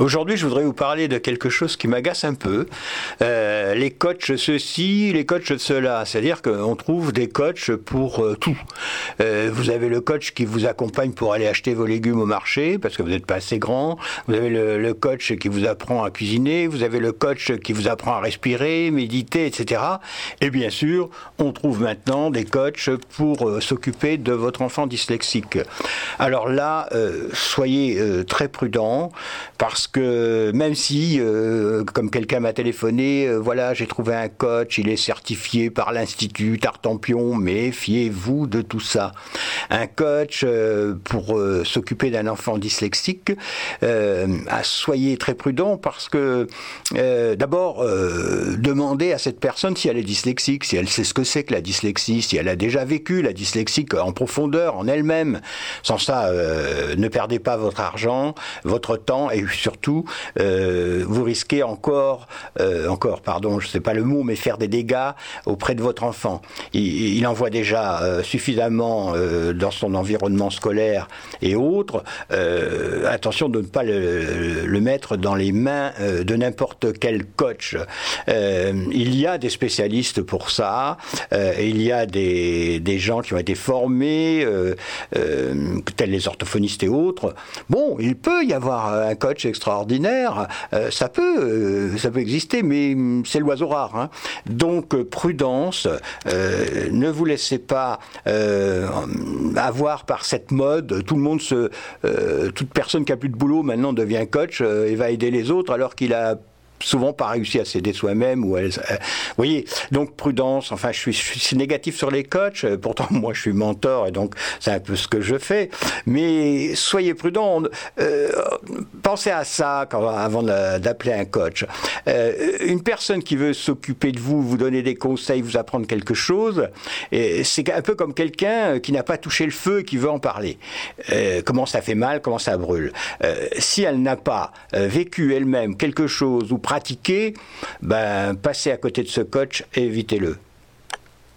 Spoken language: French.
Aujourd'hui, je voudrais vous parler de quelque chose qui m'agace un peu. Euh, les coachs ceci, les coachs cela. C'est-à-dire qu'on trouve des coachs pour euh, tout. Euh, vous avez le coach qui vous accompagne pour aller acheter vos légumes au marché parce que vous n'êtes pas assez grand. Vous avez le, coach qui vous apprend à cuisiner. Vous avez le coach qui vous apprend à respirer, méditer, etc. Et bien sûr, on trouve maintenant des coachs pour s'occuper de votre enfant dyslexique. Alors là, soyez très prudents parce que même si, euh, comme quelqu'un m'a téléphoné, euh, voilà, j'ai trouvé un coach, il est certifié par l'Institut Tartampion, mais fiez-vous de tout ça. Un coach euh, pour s'occuper d'un enfant dyslexique, soyez très prudent parce que d'abord, demandez à cette personne si elle est dyslexique, si elle sait ce que c'est que la dyslexie, si elle a déjà vécu la dyslexie en profondeur, en elle-même. Sans ça, ne perdez pas votre argent, votre temps et surtout, euh, vous risquez encore, euh, encore, pardon, je ne sais pas le mot, mais faire des dégâts auprès de votre enfant. Il, en voit déjà euh, suffisamment dans son environnement scolaire et autres. attention de ne pas le, mettre dans les mains de n'importe quel coach. il y a des spécialistes pour ça. il y a des, des, gens qui ont été formés, tels les orthophonistes et autres. Bon, il peut y avoir un coach extraordinaire, euh, ça peut, euh, ça peut exister, mais hum, c'est l'oiseau rare. Hein. Donc euh, prudence, ne vous laissez pas avoir par cette mode. Tout le monde se, toute personne qui a plus de boulot maintenant devient coach et va aider les autres alors qu'il a souvent pas réussi à s'aider soi-même. Ou vous voyez, donc prudence. Enfin, je suis, négatif sur les coachs. Euh, pourtant, moi, je suis mentor et donc c'est un peu ce que je fais. Mais soyez prudents. Euh, pensez à ça avant d'appeler un coach. Euh, une personne qui veut s'occuper de vous, vous donner des conseils, vous apprendre quelque chose, c'est un peu comme quelqu'un qui n'a pas touché le feu et qui veut en parler. comment ça fait mal, comment ça brûle? si elle n'a pas vécu elle-même quelque chose ou pratiquer, ben, passez à côté de ce coach et évitez-le.